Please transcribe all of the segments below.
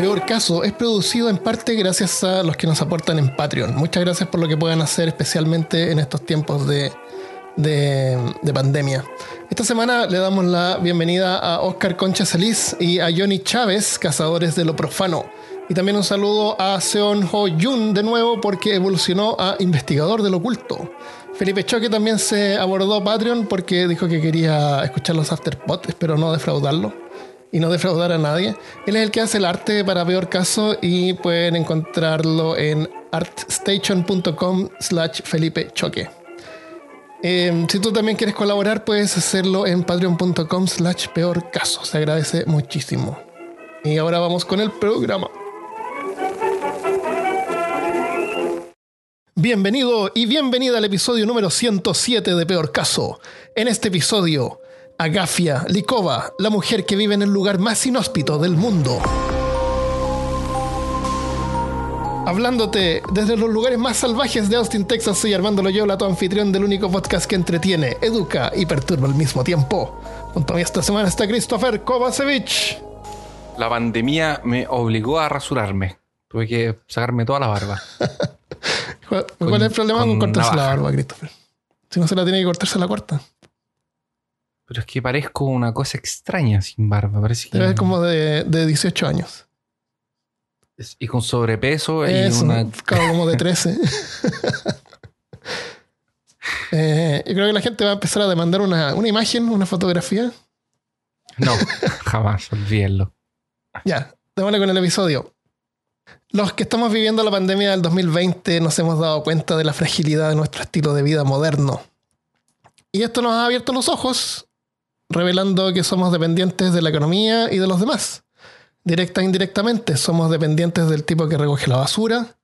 Peor Caso es producido en parte gracias a los que nos aportan en Patreon. Muchas gracias por lo que puedan hacer, especialmente en estos tiempos de, de, de pandemia. Esta semana le damos la bienvenida a Oscar Concha Celis y a Johnny Chávez, cazadores de lo profano. Y también un saludo a Seon Ho Yun de nuevo porque evolucionó a investigador del oculto. Felipe Choque también se abordó Patreon porque dijo que quería escuchar los afterpod, espero no defraudarlo y no defraudar a nadie. Él es el que hace el arte para peor caso y pueden encontrarlo en artstation.com slash Felipe Choque. Eh, si tú también quieres colaborar, puedes hacerlo en patreon.com slash peor caso. Se agradece muchísimo. Y ahora vamos con el programa. Bienvenido y bienvenida al episodio número 107 de Peor Caso. En este episodio, Agafia Likova, la mujer que vive en el lugar más inhóspito del mundo. Hablándote desde los lugares más salvajes de Austin, Texas, soy Armando Loyola, tu anfitrión del único podcast que entretiene, educa y perturba al mismo tiempo. Junto a mí esta semana está Christopher Kovacevic. La pandemia me obligó a rasurarme. Tuve que sacarme toda la barba. ¿Cuál, Con- es el problema con, con cortarse la barba, Christopher? Si no se la tiene que cortarse la corta. Pero es que parezco una cosa extraña sin barba. Parece que. Es como de, de 18 años. es- Y con sobrepeso y una. como de 13. Eh, yo creo que la gente va a empezar a demandar una, una imagen, una fotografía. No, jamás, olvídenlo. Ya, démosle con el episodio. Los que estamos viviendo la pandemia del 2020 nos hemos dado cuenta de la fragilidad de nuestro estilo de vida moderno. Y esto nos ha abierto los ojos, revelando que somos dependientes de la economía y de los demás. Directa e indirectamente, somos dependientes del tipo que recoge la basura,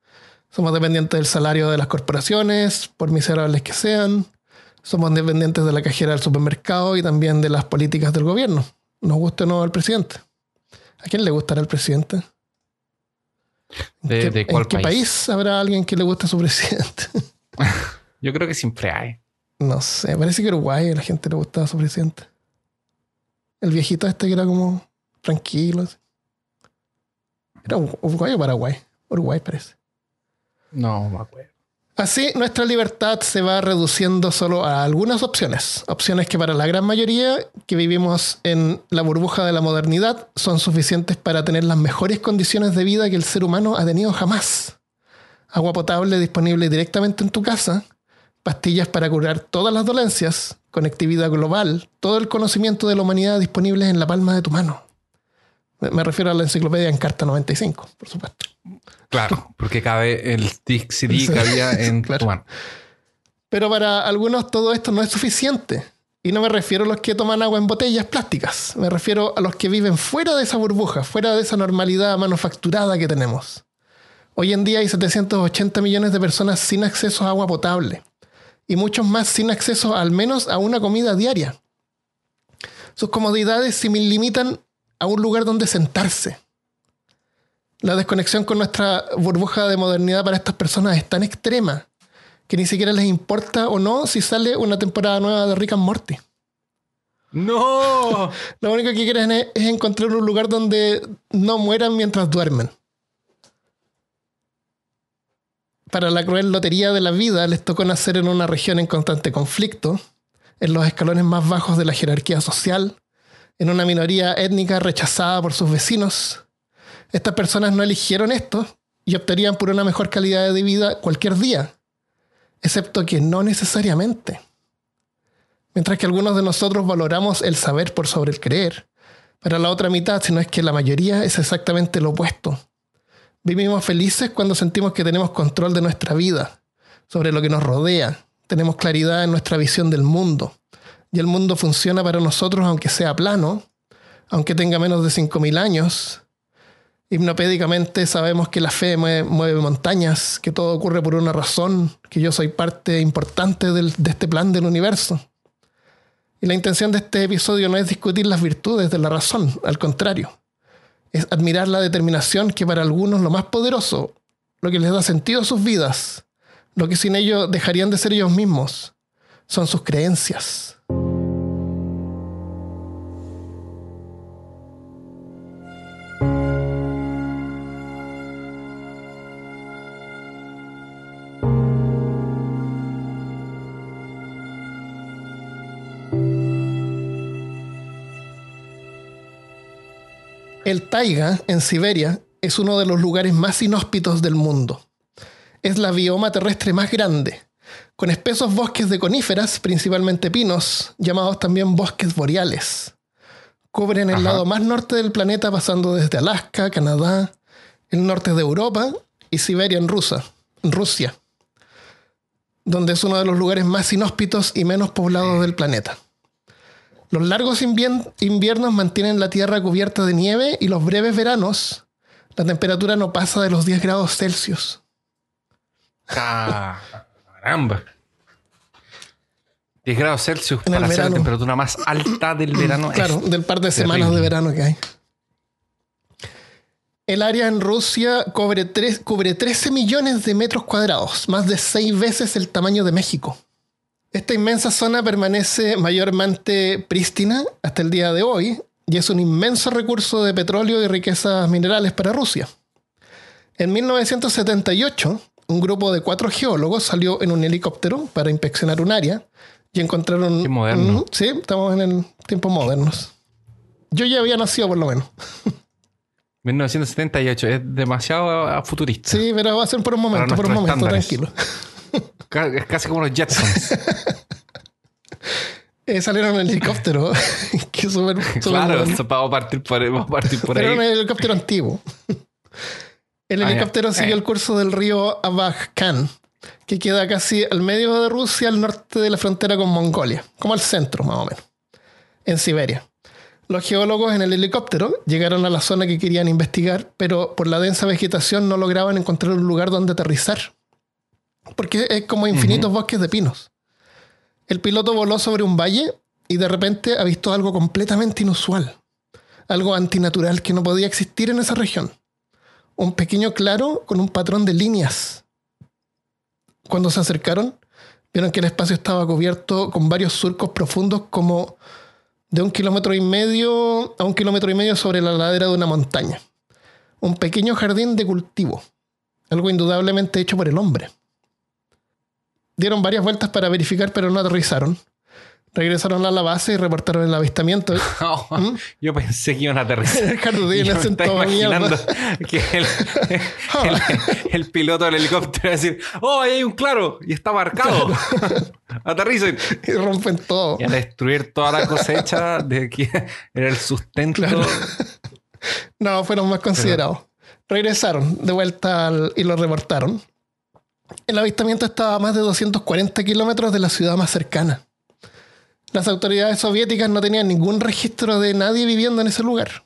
somos dependientes del salario de las corporaciones, por miserables que sean, somos dependientes de la cajera del supermercado y también de las políticas del gobierno. Nos guste o no el presidente. ¿A quién le gustará el presidente? ¿En ¿De- qué- de cuál ¿En qué país? país habrá alguien que le guste a su presidente? Yo creo que siempre hay. No sé, parece que Uruguay a la gente le gustaba a su presidente. El viejito este que era como tranquilo. así. Era Ur- Uruguay o Paraguay. Uruguay parece. No me acuerdo. Así, nuestra libertad se va reduciendo solo a algunas opciones. Opciones que para la gran mayoría que vivimos en la burbuja de la modernidad son suficientes para tener las mejores condiciones de vida que el ser humano ha tenido jamás. Agua potable disponible directamente en tu casa, pastillas para curar todas las dolencias, conectividad global, todo el conocimiento de la humanidad disponible en la palma de tu mano. Me refiero a la enciclopedia en carta 95, por supuesto. Claro, porque cabe el CD que había en claro. tu mano. Pero para algunos todo esto no es suficiente. Y no me refiero a los que toman agua en botellas plásticas. Me refiero a los que viven fuera de esa burbuja, fuera de esa normalidad manufacturada que tenemos. Hoy en día hay 780 millones de personas sin acceso a agua potable. Y muchos más sin acceso al menos a una comida diaria. Sus comodidades se limitan a un lugar donde sentarse. La desconexión con nuestra burbuja de modernidad para estas personas es tan extrema que ni siquiera les importa o no si sale una temporada nueva de Rick and Morty. ¡No! Lo único que quieren es, es encontrar un lugar donde no mueran mientras duermen. Para la cruel lotería de la vida les tocó nacer en una región en constante conflicto, en los escalones más bajos de la jerarquía social, en una minoría étnica rechazada por sus vecinos. Estas personas no eligieron esto y optarían por una mejor calidad de vida cualquier día, excepto que no necesariamente. Mientras que algunos de nosotros valoramos el saber por sobre el creer, para la otra mitad, si no es que la mayoría, es exactamente lo opuesto. Vivimos felices cuando sentimos que tenemos control de nuestra vida, sobre lo que nos rodea, tenemos claridad en nuestra visión del mundo, y el mundo funciona para nosotros aunque sea plano, aunque tenga menos de 5.000 años. Hipnopédicamente sabemos que la fe mueve, montañas, que todo ocurre por una razón, que yo soy parte importante del- de este plan del universo. Y la intención de este episodio no es discutir las virtudes de la razón, al contrario. Es admirar la determinación que para algunos lo más poderoso, lo que les da sentido a sus vidas, lo que sin ello dejarían de ser ellos mismos, son sus creencias. El taiga, en Siberia, es uno de los lugares más inhóspitos del mundo. Es la bioma terrestre más grande, con espesos bosques de coníferas, principalmente pinos, llamados también bosques boreales. Cubren el Ajá. lado más norte del planeta pasando desde Alaska, Canadá, el norte de Europa y Siberia en Rusia, en Rusia, donde es uno de los lugares más inhóspitos y menos poblados del planeta. Los largos inviernos mantienen la Tierra cubierta de nieve y los breves veranos, la temperatura no pasa de los 10 grados Celsius. Ah, Caramba. 10 grados Celsius En para ser la temperatura más alta del verano. Claro, del par de semanas de verano que hay. El área en Rusia cubre, tres- cubre 13 millones de metros cuadrados, más de seis veces el tamaño de México. Esta inmensa zona permanece mayormente prístina hasta el día de hoy y es un inmenso recurso de petróleo y riquezas minerales para Rusia. En 1978, un grupo de cuatro geólogos salió en un helicóptero para inspeccionar un área y encontraron... Qué moderno. Sí, estamos en el tiempos modernos. Yo ya había nacido por lo menos. 1978, es demasiado futurista. Sí, pero va a ser por un momento, por un momento, estándares. tranquilo. Es casi como los Jetsons. Eh, salieron en helicóptero. que súper claro, vamos a partir por, vamos a partir por Pero era un ahí. helicóptero antiguo. El Ah, helicóptero siguió Eh. el curso del río Abakhan, que queda casi al medio de Rusia, al norte de la frontera con Mongolia, como al centro más o menos, en Siberia. Los geólogos en el helicóptero llegaron a la zona que querían investigar, pero por la densa vegetación no lograban encontrar un lugar donde aterrizar, porque es como infinitos bosques de pinos. El piloto voló sobre un valle y de repente avistó algo completamente inusual, algo antinatural que no podía existir en esa región. Un pequeño claro con un patrón de líneas. Cuando se acercaron, vieron que el espacio estaba cubierto con varios surcos profundos como de un kilómetro y medio a un kilómetro y medio sobre la ladera de una montaña. Un pequeño jardín de cultivo, algo indudablemente hecho por el hombre. Dieron varias vueltas para verificar, pero no aterrizaron. Regresaron a la base y reportaron el avistamiento. ¿Mm? Yo pensé que iban a aterrizar. El jardín imaginando que el, el- el piloto del helicóptero va a decir, oh, ahí hay un claro y está marcado. Aterricen. Y rompen todo. Y a destruir toda la cosecha de que era el sustento. Claro. No, fueron más considerados. Regresaron de vuelta al- y lo reportaron. El avistamiento estaba a más de 240 kilómetros de la ciudad más cercana. Las autoridades soviéticas no tenían ningún registro de nadie viviendo en ese lugar.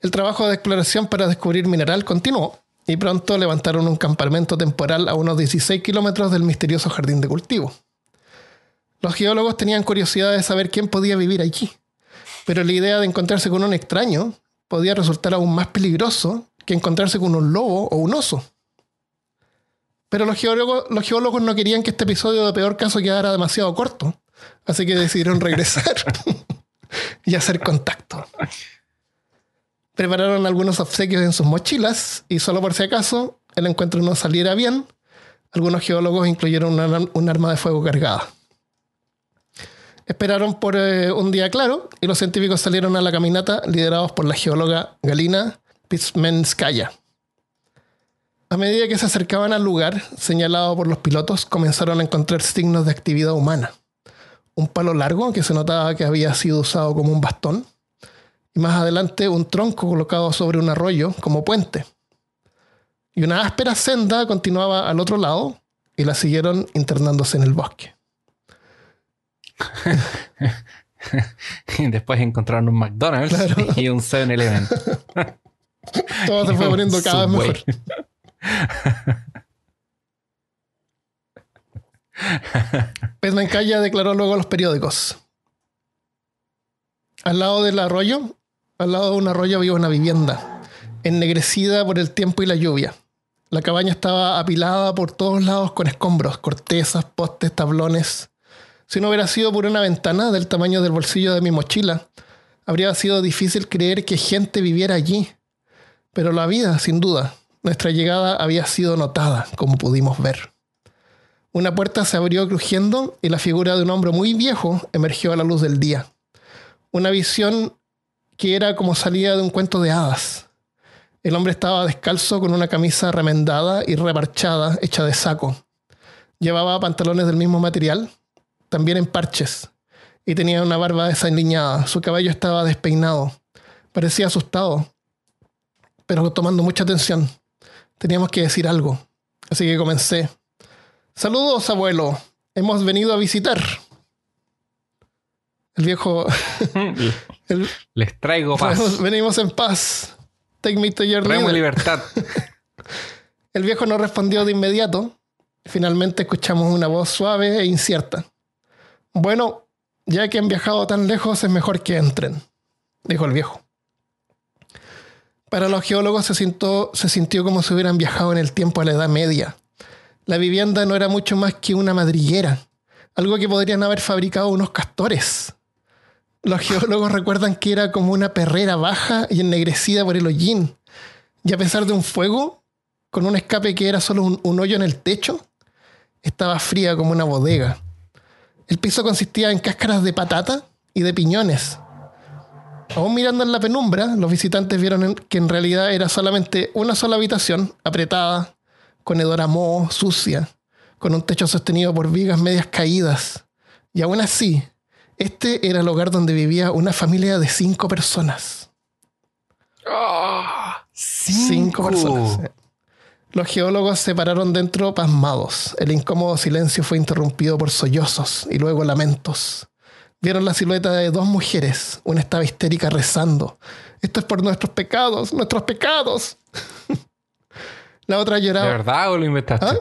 El trabajo de exploración para descubrir mineral continuó y pronto levantaron un campamento temporal a unos 16 kilómetros del misterioso jardín de cultivo. Los geólogos tenían curiosidad de saber quién podía vivir allí pero la idea de encontrarse con un extraño podía resultar aún más peligroso que encontrarse con un lobo o un oso. Pero los geólogos, no querían que este episodio de peor caso quedara demasiado corto, así que decidieron regresar y hacer contacto. Prepararon algunos obsequios en sus mochilas y solo por si acaso el encuentro no saliera bien, algunos geólogos incluyeron una- un arma de fuego cargada. Esperaron por eh, un día claro y los científicos salieron a la caminata liderados por la geóloga Galina Pizmenskaya. A medida que se acercaban al lugar señalado por los pilotos, comenzaron a encontrar signos de actividad humana. Un palo largo que se notaba que había sido usado como un bastón y más adelante un tronco colocado sobre un arroyo como puente. Y una áspera senda continuaba al otro lado y la siguieron internándose en el bosque. Y después encontraron un McDonald's Claro. y un 7-Eleven. Todo se fue poniendo cada vez mejor. Pesmencaya declaró luego a los periódicos. Al lado del arroyo, al lado de un arroyo había una vivienda, ennegrecida por el tiempo y la lluvia. La cabaña estaba apilada por todos lados con escombros, cortezas, postes, tablones. Si no hubiera sido por una ventana del tamaño del bolsillo de mi mochila, habría sido difícil creer que gente viviera allí. Pero la vida, sin duda, nuestra llegada había sido notada, como pudimos ver. Una puerta se abrió crujiendo y la figura de un hombre muy viejo emergió a la luz del día. Una visión que era como salida de un cuento de hadas. El hombre estaba descalzo con una camisa remendada y reparchada, hecha de saco. Llevaba pantalones del mismo material, también en parches, y tenía una barba desaliñada. Su cabello estaba despeinado. Parecía asustado, pero tomando mucha atención. Teníamos que decir algo. Así que comencé. Saludos, abuelo. Hemos venido a visitar. El viejo. Les traigo paz. Venimos en paz. Take me to your Traemos libertad. El viejo no respondió de inmediato. Finalmente escuchamos una voz suave e incierta. Bueno, ya que han viajado tan lejos, es mejor que entren, dijo el viejo. Para los geólogos se sintió, como si hubieran viajado en el tiempo a la Edad Media. La vivienda no era mucho más que una madriguera, algo que podrían haber fabricado unos castores. Los geólogos recuerdan que era como una perrera baja y ennegrecida por el hollín. Y a pesar de un fuego, con un escape que era solo un hoyo en el techo, estaba fría como una bodega. El piso consistía en cáscaras de patata y de piñones. Aún mirando en la penumbra, los visitantes vieron que en realidad era solamente una sola habitación, apretada, con hedor a moho, sucia, con un techo sostenido por vigas medias caídas. Y aún así, este era el hogar donde vivía una familia de cinco personas. Ah, Cinco personas. Los geólogos se pararon dentro pasmados. El incómodo silencio fue interrumpido por sollozos y luego lamentos. Vieron la silueta de dos mujeres. Una estaba histérica rezando. Esto es por nuestros pecados, nuestros pecados. la otra lloraba. ¿De verdad o lo inventaste? ¿Ah?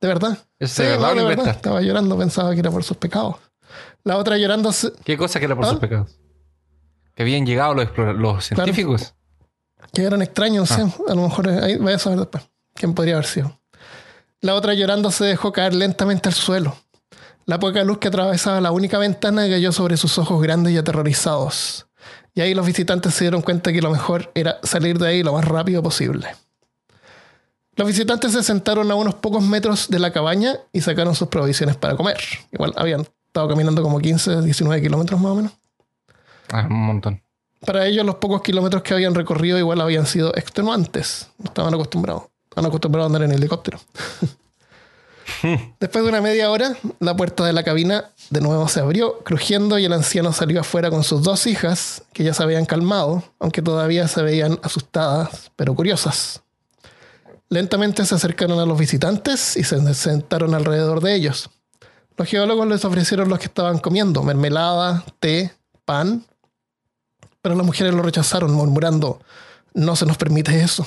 ¿De verdad? ¿Es de verdad o lo inventaste? Estaba llorando, pensaba que era por sus pecados. La otra llorando. se- ¿Qué cosa que era por ¿Ah? sus pecados? Que habían llegado los, los científicos. Que eran extraños, no sé. A lo mejor eh, ahí voy a saber después quién podría haber sido. La otra llorando se dejó caer lentamente al suelo. La poca luz que atravesaba la única ventana cayó sobre sus ojos grandes y aterrorizados. Y ahí los visitantes se dieron cuenta que lo mejor era salir de ahí lo más rápido posible. Los visitantes se sentaron a unos pocos metros de la cabaña y sacaron sus provisiones para comer. Igual habían estado caminando como 15, 19 kilómetros más o menos. Ah, un montón. Para ellos los pocos kilómetros que habían recorrido igual habían sido extenuantes. No estaban acostumbrados. Estaban acostumbrados a andar en helicóptero. Después de una media hora, la puerta de la cabina de nuevo se abrió, crujiendo, y el anciano salió afuera con sus dos hijas, que ya se habían calmado, aunque todavía se veían asustadas, pero curiosas. Lentamente se acercaron a los visitantes y se sentaron alrededor de ellos. Los geólogos les ofrecieron lo que estaban comiendo, mermelada, té, pan, pero las mujeres lo rechazaron, murmurando, no se nos permite eso.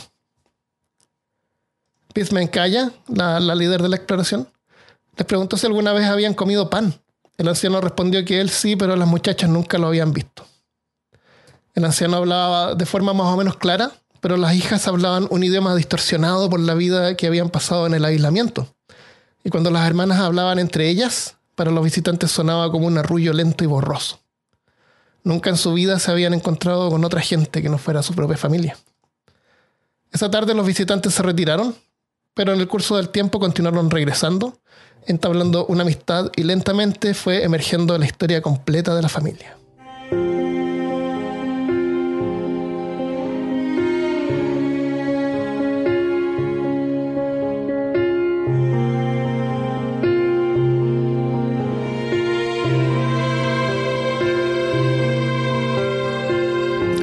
Pismencaya, la, la líder de la exploración, les preguntó si alguna vez habían comido pan. El anciano respondió que él sí, pero las muchachas nunca lo habían visto. El anciano hablaba de forma más o menos clara, pero las hijas hablaban un idioma distorsionado por la vida que habían pasado en el aislamiento. Y cuando las hermanas hablaban entre ellas, para los visitantes sonaba como un arrullo lento y borroso. Nunca en su vida se habían encontrado con otra gente que no fuera su propia familia. Esa tarde los visitantes se retiraron, pero en el curso del tiempo continuaron regresando, entablando una amistad y lentamente fue emergiendo la historia completa de la familia.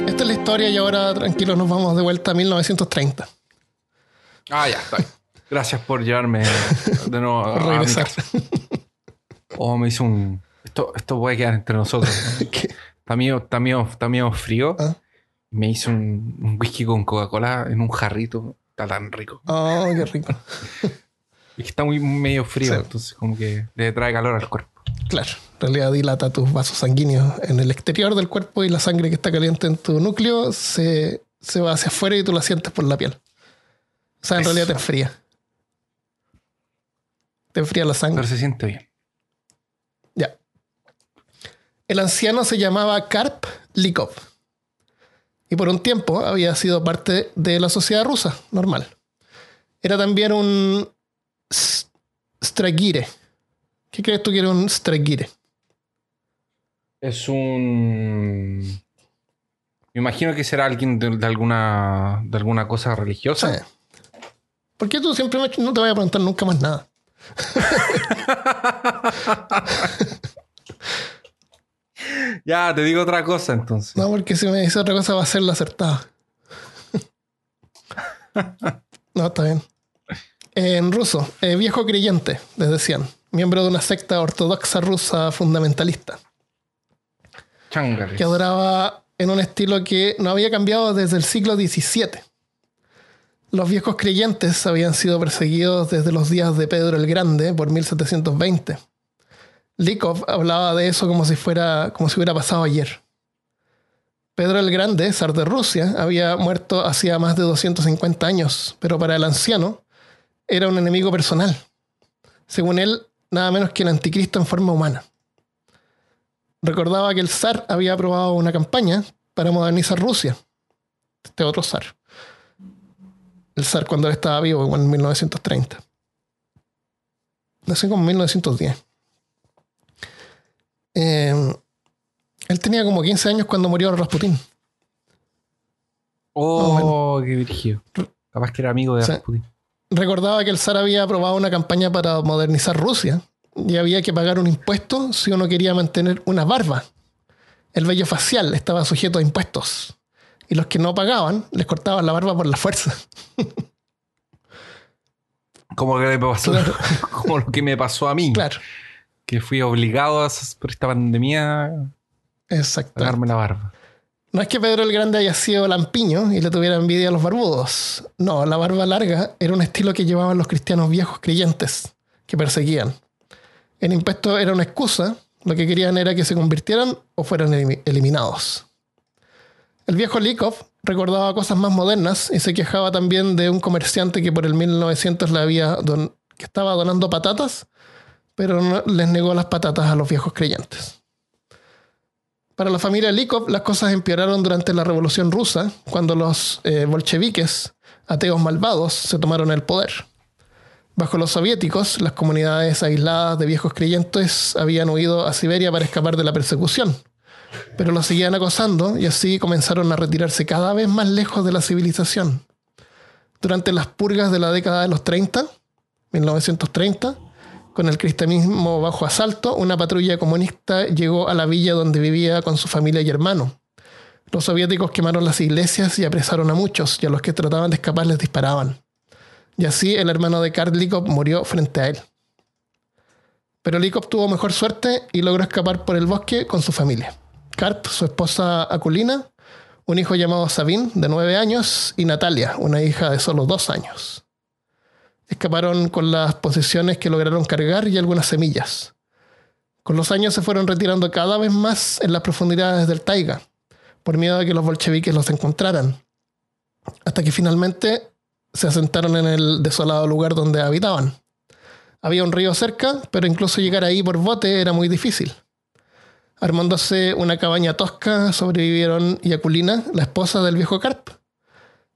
Esta es la historia y ahora tranquilos nos vamos de vuelta a 1930. Ah, ya, está. Gracias por llevarme de nuevo a, mi regresar. casa. Oh, me hizo un... Esto, esto puede quedar entre nosotros. ¿Qué? Está medio, está medio- está medio frío. Ah. Me hizo un, un whisky con Coca-Cola en un jarrito. Está tan rico. Oh, qué rico. Es que está muy medio frío, Sí. entonces como que le trae calor al cuerpo. Claro, en realidad dilata tus vasos sanguíneos en el exterior del cuerpo y la sangre que está caliente en tu núcleo se, se va hacia afuera y tú la sientes por la piel. O sea, en Eso. realidad te enfría. Te enfría la sangre. Pero se siente bien. Ya. El anciano se llamaba Karp Likov. Y por un tiempo había sido parte de la sociedad rusa, normal. Era también un stragire. ¿Qué crees tú que era un stragire? Es un... Me imagino que será alguien de, de alguna, de alguna cosa religiosa. Sí. ¿Por qué tú siempre me- no te voy a preguntar nunca más nada? Ya, te digo otra cosa entonces. No, porque si me dice otra cosa va a ser la acertada. no, está bien. En ruso, eh, viejo creyente, les decían. Miembro de una secta ortodoxa rusa fundamentalista. Que adoraba en un estilo que no había cambiado desde el siglo XVII. Los viejos creyentes habían sido perseguidos desde los días de Pedro el Grande por 1720. Likov hablaba de eso como si fuera como si hubiera pasado ayer. Pedro el Grande, zar de Rusia, había muerto hacía más de 250 años, pero para el anciano era un enemigo personal. Según él, nada menos que el anticristo en forma humana recordaba que el zar había aprobado una campaña para modernizar Rusia. Este otro zar. El zar cuando él estaba vivo, en 1930. Nació como en 1910. Eh, él tenía como 15 años cuando murió Rasputín. Oh, qué dirigido. Capaz que era amigo de Sí. Rasputin. Recordaba que el zar había aprobado una campaña para modernizar Rusia y había que pagar un impuesto si uno quería mantener una barba. El vello facial estaba sujeto a impuestos. Y los que no pagaban les cortaban la barba por la fuerza. Como, que me pasó, Claro. como lo que me pasó a mí. Claro, Que fui obligado a, por esta pandemia a pagarme la barba. No es que Pedro el Grande haya sido lampiño y le tuviera envidia a los barbudos. No, la barba larga era un estilo que llevaban los cristianos viejos creyentes que perseguían. El impuesto era una excusa, lo que querían era que se convirtieran o fueran elimi- eliminados. El viejo Likov recordaba cosas más modernas y se quejaba también de un comerciante que por el 1900 le había don- que estaba donando patatas, pero les negó las patatas a los viejos creyentes. Para la familia Likov, las cosas empeoraron durante la Revolución Rusa, cuando los eh, bolcheviques, ateos malvados, se tomaron el poder. Bajo los soviéticos, las comunidades aisladas de viejos creyentes habían huido a Siberia para escapar de la persecución, pero los seguían acosando y así comenzaron a retirarse cada vez más lejos de la civilización. Durante las purgas de la década de los 30, 1930, con el cristianismo bajo asalto, una patrulla comunista llegó a la villa donde vivía con su familia y hermano. Los soviéticos quemaron las iglesias y apresaron a muchos, y a los que trataban de escapar les disparaban. Y así el hermano de Karl Likov murió frente a él. Pero Likov tuvo mejor suerte y logró escapar por el bosque con su familia. Karp, su esposa Akulina, un hijo llamado Sabin, de nueve años, y Natalia, una hija de solo dos años. Escaparon con las posesiones que lograron cargar y algunas semillas. Con los años se fueron retirando cada vez más en las profundidades del taiga, por miedo a que los bolcheviques los encontraran, hasta que finalmente se asentaron en el desolado lugar donde habitaban. Había un río cerca, pero incluso llegar ahí por bote era muy difícil. Armándose una cabaña tosca, sobrevivieron Yaculina, la esposa del viejo Karp.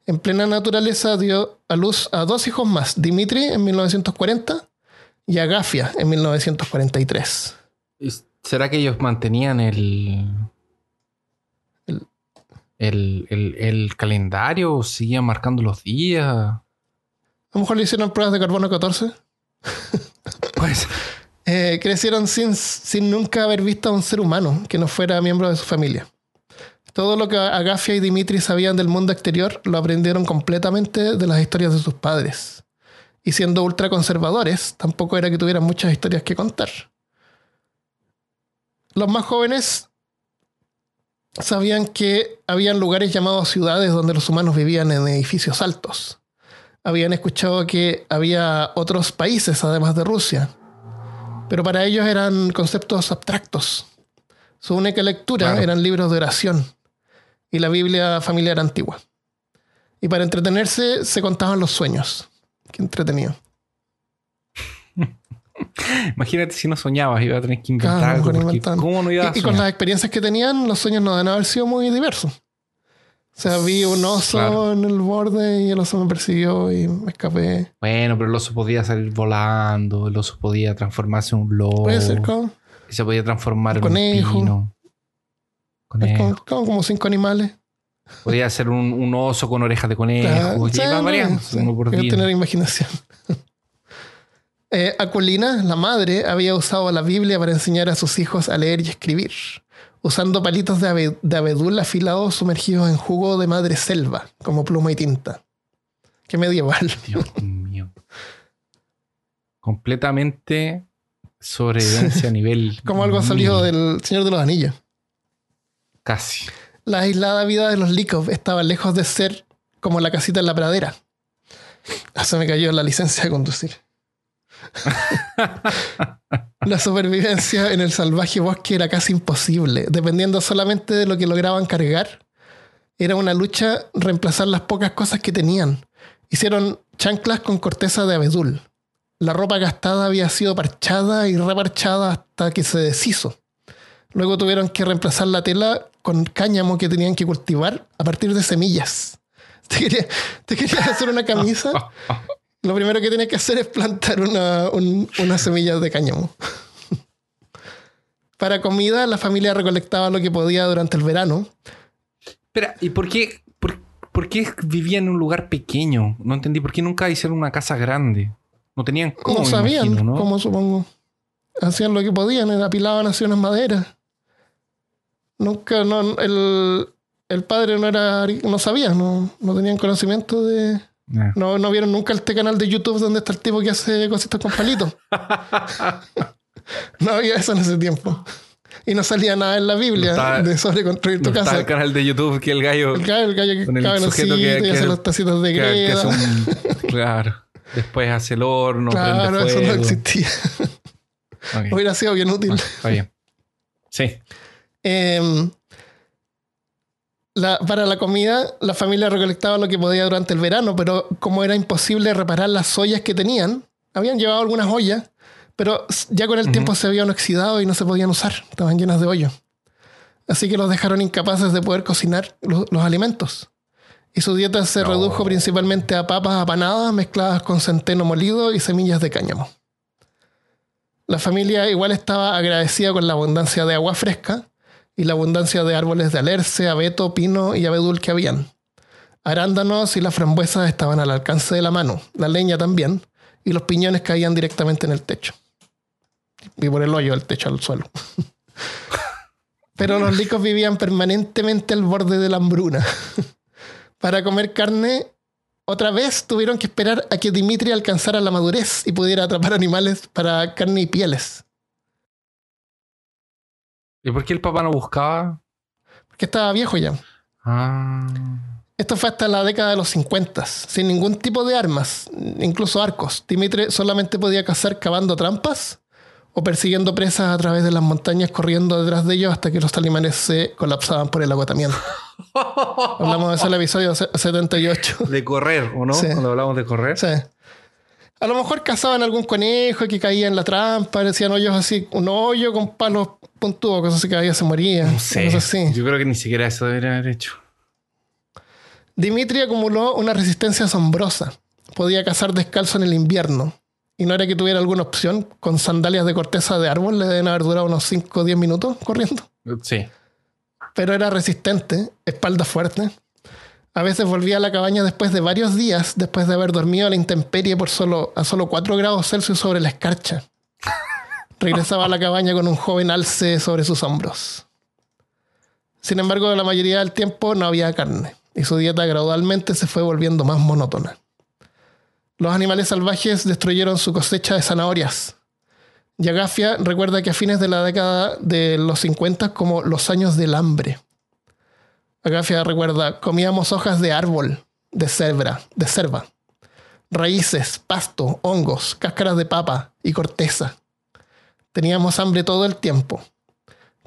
En plena naturaleza dio a luz a dos hijos más, Dimitri en 1940 y Agafia en 1943. ¿Será que ellos mantenían el. El- el, el, el calendario? ¿O ¿Seguían marcando los días? A lo mejor le hicieron pruebas de carbono 14. Pues. Eh, crecieron sin, sin nunca haber visto a un ser humano que no fuera miembro de su familia. Todo lo que Agafia y Dimitri sabían del mundo exterior lo aprendieron completamente de las historias de sus padres. Y siendo ultraconservadores, tampoco era que tuvieran muchas historias que contar. Los más jóvenes sabían que habían lugares llamados ciudades donde los humanos vivían en edificios altos. Habían escuchado que había otros países además de Rusia, pero para ellos eran conceptos abstractos. Su única lectura Claro. eran libros de oración y la Biblia familiar antigua. Y para entretenerse se contaban los sueños. Qué entretenido. Imagínate si no soñabas, iba a tener que inventar Claro, algo. porque. ¿Cómo no iba a Y, y con las experiencias que tenían, los sueños no deben haber sido muy diversos. O sea, vi un oso Claro. en el borde y el oso me persiguió y me escapé. Bueno, pero el oso podía salir volando, el oso podía transformarse en un lobo, Puede ser como, y se podía transformar en Conejo. un pino. Conejo. como- como cinco animales. Podía ser un, un oso con orejas de conejo. Claro, sí, no, variando, sí, uno por hay que día. tener imaginación. Eh, Acolina, la madre, había usado la Biblia para enseñar a sus hijos a leer y escribir, usando palitos de, abe- de abedul afilados sumergidos en jugo de madre selva, como pluma y tinta. Qué medieval. Dios mío. Completamente sobrevivencia a nivel. Como algo salido del Señor de los Anillos. Casi. La aislada vida de los Likov estaba lejos de ser como la casita en la pradera. Ah, se me cayó la licencia de conducir. la supervivencia en el salvaje bosque era casi imposible, dependiendo solamente de lo que lograban cargar. Era una lucha reemplazar las pocas cosas que tenían. Hicieron chanclas con corteza de abedul. La ropa gastada había sido parchada y reparchada hasta que se deshizo. Luego tuvieron que reemplazar la tela con cáñamo que tenían que cultivar a partir de semillas. Te quería, hacer una camisa. Lo primero que tienes que hacer es plantar una, un- unas semillas de cáñamo. Para comida, la familia recolectaba lo que podía durante el verano. Espera, ¿y por qué, por, por qué vivía en un lugar pequeño? No entendí. ¿Por qué nunca hicieron una casa grande? No tenían cómo, no sabían imagino, ¿no? cómo, supongo. Hacían lo que podían, apilaban así unas maderas. Nunca, no, el, el padre no era, no sabía, no, no tenían conocimiento de... Ah. No, no vieron nunca este canal de YouTube donde está el tipo que hace cositas con palitos. no había eso en ese tiempo. Y no salía nada en la Biblia No estaba- de sobre construir tu No está casa. el canal de YouTube que el gallo El gallo, el gallo que con el cabe en el sujeto que- y hace las tacitas de greda. un- claro. Después hace el horno, Claro, prende eso no existía. Hubiera sido bien útil. Está bien. Sí. Eh, la- para la comida, la familia recolectaba lo que podía durante el verano, pero como era imposible reparar las ollas que tenían, habían llevado algunas ollas, pero ya con el tiempo se habían oxidado y no se podían usar, estaban llenas de hoyo. Así que los dejaron incapaces de poder cocinar lo- los alimentos. Y su dieta se No. redujo principalmente a papas apanadas mezcladas con centeno molido y semillas de cáñamo. La familia igual estaba agradecida con la abundancia de agua fresca y la abundancia de árboles de alerce, abeto, pino y abedul que habían. Arándanos y las frambuesas estaban al alcance de la mano, la leña también, y los piñones caían directamente en el techo. Y por el hoyo del techo al suelo. Pero los licos vivían permanentemente al borde de la hambruna. Para comer carne, otra vez tuvieron que esperar a que Dimitri alcanzara la madurez y pudiera atrapar animales para carne y pieles. ¿Y por qué el papá no buscaba? Porque estaba viejo ya. Ah. Esto fue hasta la década de los 50, sin ningún tipo de armas, incluso arcos. Dimitri solamente podía cazar cavando trampas o persiguiendo presas a través de las montañas, corriendo detrás de ellos hasta que los talimanes se colapsaban por el agotamiento. Hablamos de eso en el episodio se- 78. De correr, ¿o no? Sí. Cuando hablamos de correr. Sí. A lo mejor cazaban algún conejo que caía en la trampa, decían hoyos así, un hoyo con palos puntudos, cosas así que caía se moría. No sé. cosas así. Yo creo que ni siquiera eso debería haber hecho. Dimitri acumuló una resistencia asombrosa. Podía cazar descalzo en el invierno. Y no era que tuviera alguna opción. Con sandalias de corteza de árbol le deben haber durado unos 5 o 10 minutos corriendo. Sí. Pero era resistente, espalda fuerte. A veces volvía a la cabaña después de varios días, después de haber dormido a la intemperie por solo, a solo 4 grados Celsius sobre la escarcha. Regresaba a la cabaña con un joven alce sobre sus hombros. Sin embargo, la mayoría del tiempo no había carne y su dieta gradualmente se fue volviendo más monótona. Los animales salvajes destruyeron su cosecha de zanahorias. Yagafia recuerda que a fines de la década de los 50 como los años del hambre. Agafia recuerda, comíamos hojas de árbol, de cervra, de cerva, raíces, pasto, hongos, cáscaras de papa y corteza. Teníamos hambre todo el tiempo.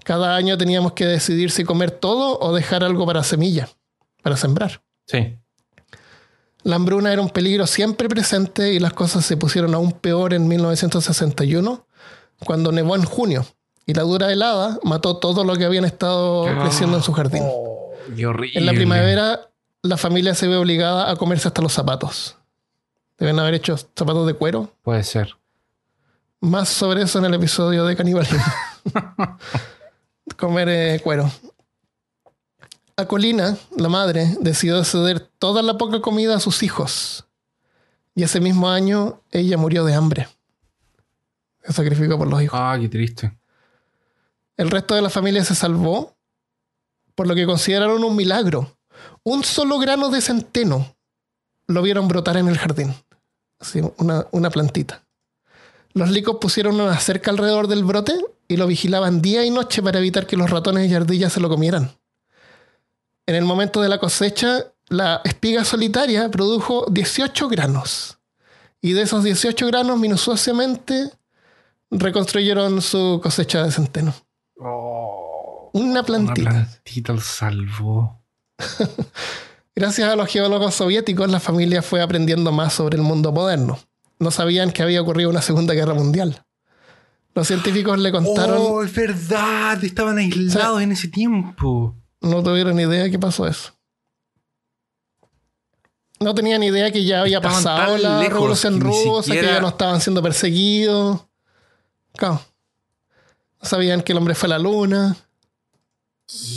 Cada año teníamos que decidir si comer todo o dejar algo para semilla, para sembrar. Sí. La hambruna era un peligro siempre presente y las cosas se pusieron aún peor en 1961, cuando nevó en junio y la dura helada mató todo lo que habían estado creciendo en su jardín. Qué horrible. En la primavera, la familia se ve obligada a comerse hasta los zapatos. Deben haber hecho zapatos de cuero. Puede ser. Más sobre eso en el episodio de canibalismo. Comer eh, cuero. Acolina, la madre, decidió ceder toda la poca comida a sus hijos. Y ese mismo año ella murió de hambre. Se sacrificó por los hijos. Ah, qué triste. El resto de la familia se salvó, por lo que consideraron un milagro. Un solo grano de centeno lo vieron brotar en el jardín. Así, una, una plantita. Los licos pusieron una cerca alrededor del brote y lo vigilaban día y noche para evitar que los ratones y ardillas se lo comieran. En el momento de la cosecha, la espiga solitaria produjo 18 granos. Y de esos 18 granos, minuciosamente, reconstruyeron su cosecha de centeno. Oh, Una plantita. Una plantita lo salvó. Gracias a los geólogos soviéticos, la familia fue aprendiendo más sobre el mundo moderno. No sabían que había ocurrido una Segunda Guerra Mundial. Los científicos le contaron, Oh, es verdad. Estaban aislados en ese tiempo. no tuvieron idea de qué pasó eso. No tenían idea que ya había Estaban pasado la lejos revolución que ni rusa, que siquiera- ya no estaban siendo perseguidos. Claro. No sabían que el hombre fue a la luna.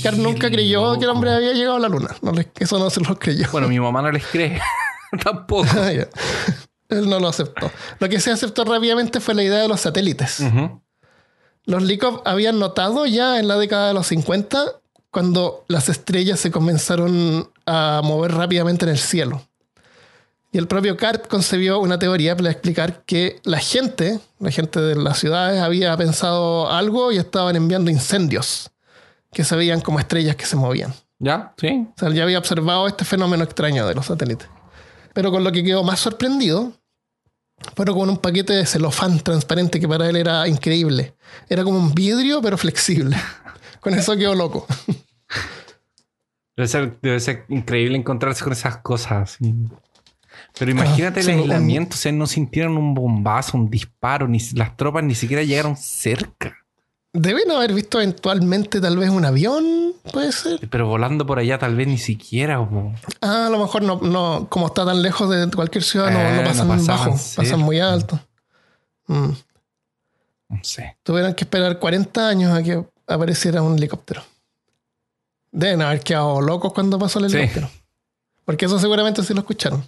Carl nunca creyó que el hombre había llegado a la luna. No les- eso no se los creyó. Bueno, mi mamá no les cree. Tampoco. Él no lo aceptó. Lo que se aceptó rápidamente fue la idea de los satélites. Los Likov habían notado ya en la década de los 50 cuando las estrellas se comenzaron a mover rápidamente en el cielo. Y el propio Cart concebió una teoría para explicar que la gente, la gente de las ciudades, había pensado algo y estaban enviando incendios que se veían como estrellas que se movían. ¿Ya? Sí. O sea, ya había observado este fenómeno extraño de los satélites. Pero con lo que quedó más sorprendido fueron con un paquete de celofán transparente que para él era increíble. Era como un vidrio, pero flexible. Con eso quedó loco. Debe ser, debe ser increíble encontrarse con esas cosas. Pero imagínate Ah, el sí, un- aislamiento. O sea, no sintieron un bombazo, un disparo. Ni, las tropas ni siquiera llegaron cerca. Deben haber visto eventualmente tal vez un avión, puede ser. Pero volando por allá tal vez ni siquiera. po. Ah, a lo mejor no, no como está tan lejos de cualquier ciudad, no, Eh, no no pasan pasaban bajo, pasan muy alto. Mm. No sé. Tuvieron que esperar 40 años a que apareciera un helicóptero. Deben haber quedado locos cuando pasó el Sí. helicóptero. Porque eso seguramente sí lo escucharon.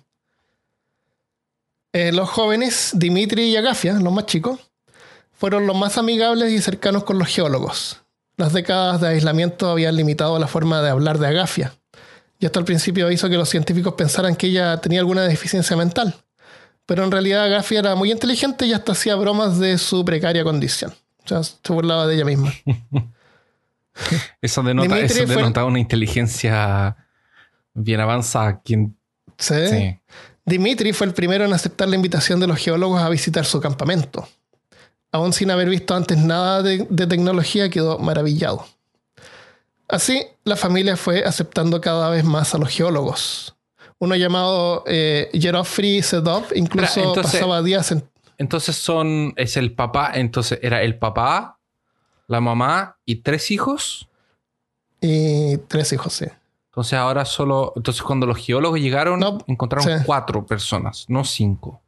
Eh, los jóvenes, Dimitri y Agafia, los más chicos, fueron los más amigables y cercanos con los geólogos. Las décadas de aislamiento habían limitado la forma de hablar de Agafia. Y hasta al principio hizo que los científicos pensaran que ella tenía alguna deficiencia mental. Pero en realidad Agafia era muy inteligente y hasta hacía bromas de su precaria condición. O sea, se burlaba de ella misma. Eso denota, Dimitri eso fue- denota una inteligencia bien avanzada. Quien, Sí. sí. Dimitri fue el primero en aceptar la invitación de los geólogos a visitar su campamento. Aún sin haber visto antes nada de, de tecnología, quedó maravillado. Así, la familia fue aceptando cada vez más a los geólogos. Uno llamado eh, Yerofri Sedov incluso entonces- pasaba días en... Entonces son, es el papá, entonces era el papá, la mamá y tres hijos. Y tres hijos, sí. Entonces ahora solo, entonces cuando los geólogos llegaron, No, encontraron sí. cuatro personas, no cinco.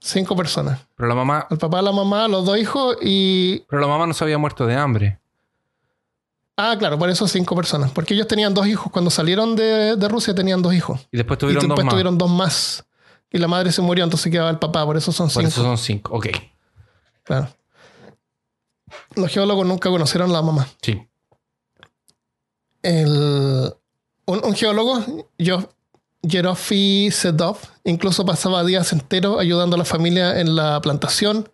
Cinco personas. Pero la mamá, El papá, la mamá, los dos hijos y... pero la mamá no se había muerto de hambre. Ah, claro, por eso cinco personas. Porque ellos tenían dos hijos. Cuando salieron de, de Rusia tenían dos hijos. Y después Y tuvieron dos después más. tuvieron dos más. Y la madre se murió, entonces quedaba el papá. Por eso son Por cinco. eso son cinco. Ok. Claro. Los geólogos nunca conocieron a la mamá. Sí. El, un, un geólogo, yo, Yerofi Sedov, incluso pasaba días enteros ayudando a la familia en la plantación,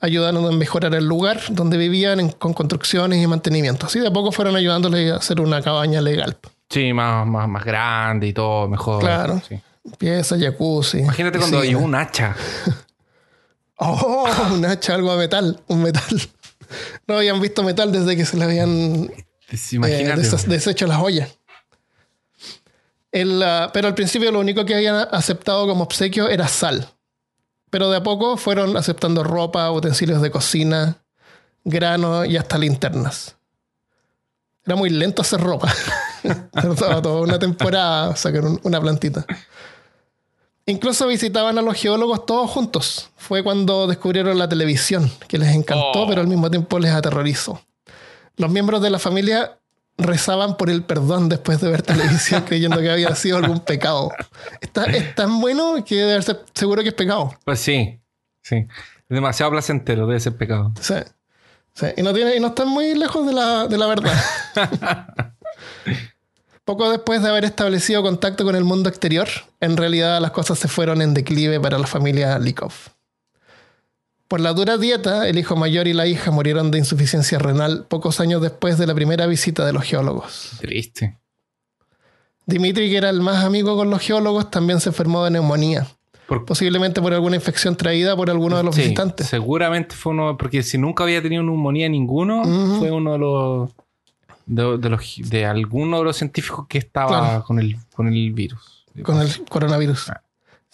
ayudando a mejorar el lugar donde vivían en- con construcciones y mantenimiento. Así de a poco fueron ayudándole a hacer una cabaña legal. Sí, más, más, más grande y todo, mejor. Claro. Sí. Pieza, jacuzzi. Imagínate cuando llegó un hacha. Oh, un hacha, algo a metal, un metal. No habían visto metal desde que se le habían eh, deshecho las ollas. El, pero al principio lo único que habían aceptado como obsequio era sal. Pero de a poco fueron aceptando ropa, utensilios de cocina, grano y hasta linternas. Era muy lento hacer ropa. Tardaba toda una temporada sacar un- una plantita. Incluso visitaban a los geólogos todos juntos. Fue cuando descubrieron la televisión, que les encantó, Oh. pero al mismo tiempo les aterrorizó. Los miembros de la familia rezaban por el perdón después de ver televisión creyendo que había sido algún pecado. Está, es tan bueno que debe ser seguro que es pecado. Pues sí, sí. Es demasiado placentero, debe ser pecado. Sí. sí. Y, no tiene, y no están muy lejos de la, de la verdad. Poco después de haber establecido contacto con el mundo exterior, en realidad las cosas se fueron en declive para la familia Likov. Por la dura dieta, el hijo mayor y la hija murieron de insuficiencia renal pocos años después de la primera visita de los geólogos. Triste. Dimitri, que era el más amigo con los geólogos, también se enfermó de neumonía. Por- Posiblemente por alguna infección traída por alguno de los Sí, visitantes. Seguramente fue uno, porque si nunca había tenido neumonía ninguno, fue uno de los de, de los de alguno de los científicos que estaba Claro. con el con el virus. con el coronavirus. Ah.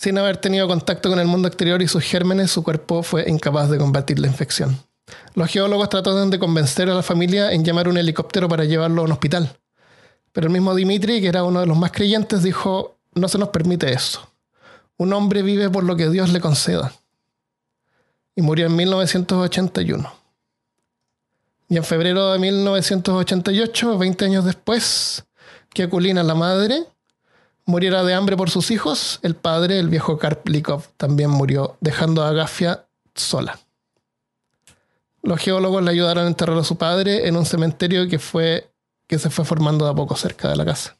Sin haber tenido contacto con el mundo exterior y sus gérmenes, su cuerpo fue incapaz de combatir la infección. Los geólogos trataron de convencer a la familia en llamar un helicóptero para llevarlo a un hospital. Pero el mismo Dimitri, que era uno de los más creyentes, dijo, no se nos permite eso. Un hombre vive por lo que Dios le conceda. Y murió en 1981. Y en febrero de 1988, 20 años después, que Aculina, la madre, muriera de hambre por sus hijos, el padre, el viejo Karplikov, también murió, dejando a Agafia sola. Los geólogos le ayudaron a enterrar a su padre en un cementerio que, fue, que se fue formando de a poco cerca de la casa.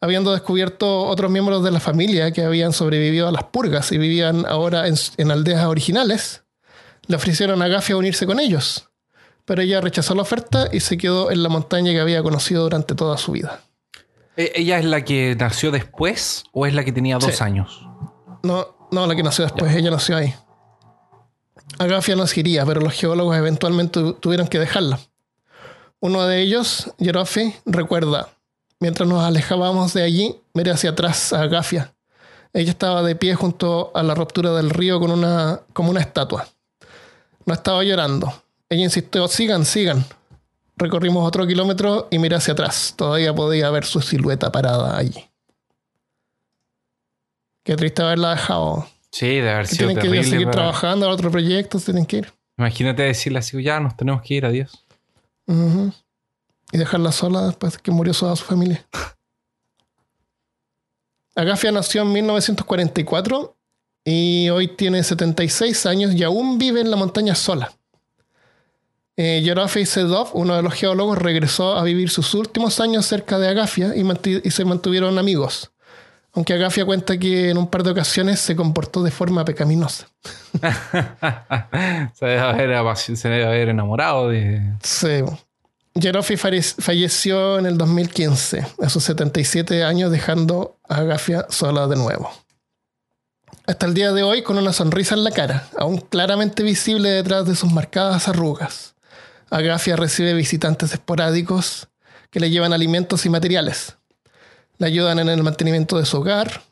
Habiendo descubierto otros miembros de la familia que habían sobrevivido a las purgas y vivían ahora en, aldeas originales, le ofrecieron a Agafia unirse con ellos, pero ella rechazó la oferta y se quedó en la montaña que había conocido durante toda su vida. ¿E- ¿Ella es la que nació después o es la que tenía dos Sí. años? No, no, la que nació después, ella nació ahí. Agafia no se iría, pero los geólogos eventualmente tu- tuvieron que dejarla. Uno de ellos, Jerofi, recuerda, mientras nos alejábamos de allí, miré hacia atrás a Agafia. Ella estaba de pie junto a la ruptura del río con una, como una estatua. No estaba llorando. Ella insistió, sigan, sigan. Recorrimos otro kilómetro y miré hacia atrás. Todavía podía ver su silueta parada allí. Qué triste haberla dejado. Sí, debe haber Que sido tienen que terrible. seguir para- trabajando a otros proyectos, tienen que ir. Imagínate decirle así, ya nos tenemos que ir, adiós. Y dejarla sola después que murió toda su familia. Agafia nació en 1944 y hoy tiene 76 años y aún vive en la montaña sola. Eh, Yorofei Sedov, uno de los geólogos, regresó a vivir sus últimos años cerca de Agafia y, se mantuvieron amigos. Aunque Agafia cuenta que en un par de ocasiones se comportó de forma pecaminosa. se, debe haber, apasi- se debe haber enamorado de. Sí. Jerofi falle- falleció en el 2015, a sus 77 años, dejando a Agafia sola de nuevo. Hasta el día de hoy, con una sonrisa en la cara, aún claramente visible detrás de sus marcadas arrugas, Agafia recibe visitantes esporádicos que le llevan alimentos y materiales. Le ayudan en el mantenimiento de su hogar,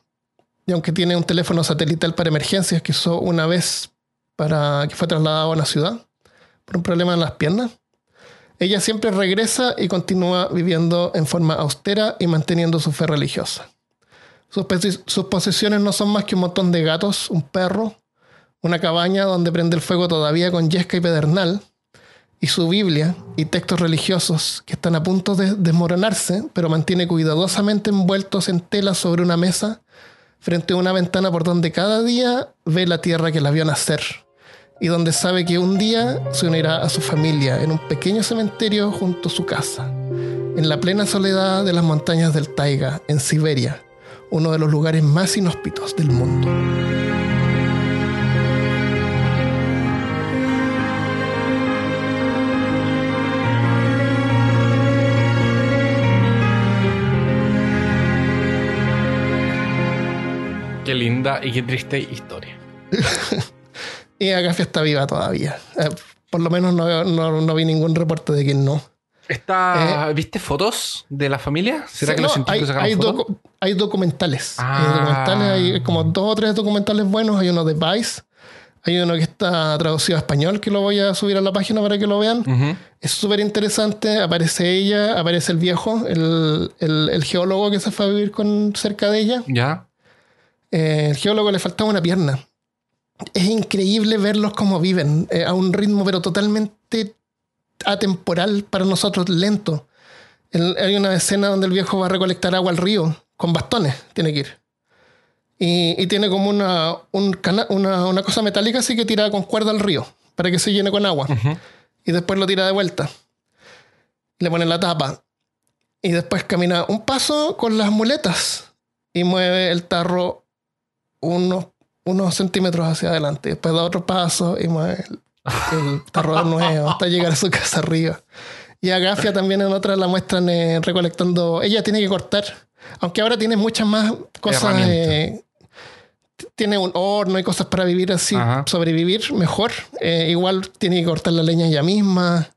y aunque tiene un teléfono satelital para emergencias que usó una vez para que fue trasladado a una ciudad por un problema en las piernas, ella siempre regresa y continúa viviendo en forma austera y manteniendo su fe religiosa. Sus, sus posesiones no son más que un montón de gatos, un perro, una cabaña donde prende el fuego todavía con yesca y pedernal, y su Biblia y textos religiosos que están a punto de desmoronarse, pero mantiene cuidadosamente envueltos en tela sobre una mesa frente a una ventana por donde cada día ve la tierra que la vio nacer y donde sabe que un día se unirá a su familia en un pequeño cementerio junto a su casa, en la plena soledad de las montañas del Taiga, en Siberia, uno de los lugares más inhóspitos del mundo. Qué linda y qué triste historia. Y Agafia está viva todavía. Eh, por lo menos no, no- no vi ningún reporte de que no. Está, ¿Viste fotos de la familia? ¿Será Sí, que los no, científicos hay, hay docu- hay documentales. Ah. Hay documentales, hay como dos o tres documentales buenos. Hay uno de Vice. Hay uno que está traducido a español que lo voy a subir a la página para que lo vean. Es súper interesante. Aparece ella, aparece el viejo, el, el- el geólogo que se fue a vivir con, cerca de ella. Ya. Eh, el geólogo le faltaba una pierna. Es increíble verlos cómo viven eh, a un ritmo, pero totalmente atemporal para nosotros, lento. El- hay una escena donde el viejo va a recolectar agua al río con bastones, tiene que ir. Y, y tiene como una, un cana- una, una cosa metálica así que tira con cuerda al río para que se llene con agua. Y después lo tira de vuelta. Le pone la tapa. Y después camina un paso con las muletas y mueve el tarro unos, unos centímetros hacia adelante. Después da otro paso y mueve el, el tarro de nuevo hasta llegar a su casa arriba. Y a Gafia también en otra la muestran eh, recolectando. Ella tiene que cortar. Aunque ahora tiene muchas más cosas. Eh, tiene un horno y cosas para vivir así, Ajá. sobrevivir mejor. Eh, igual tiene que cortar la leña ella misma.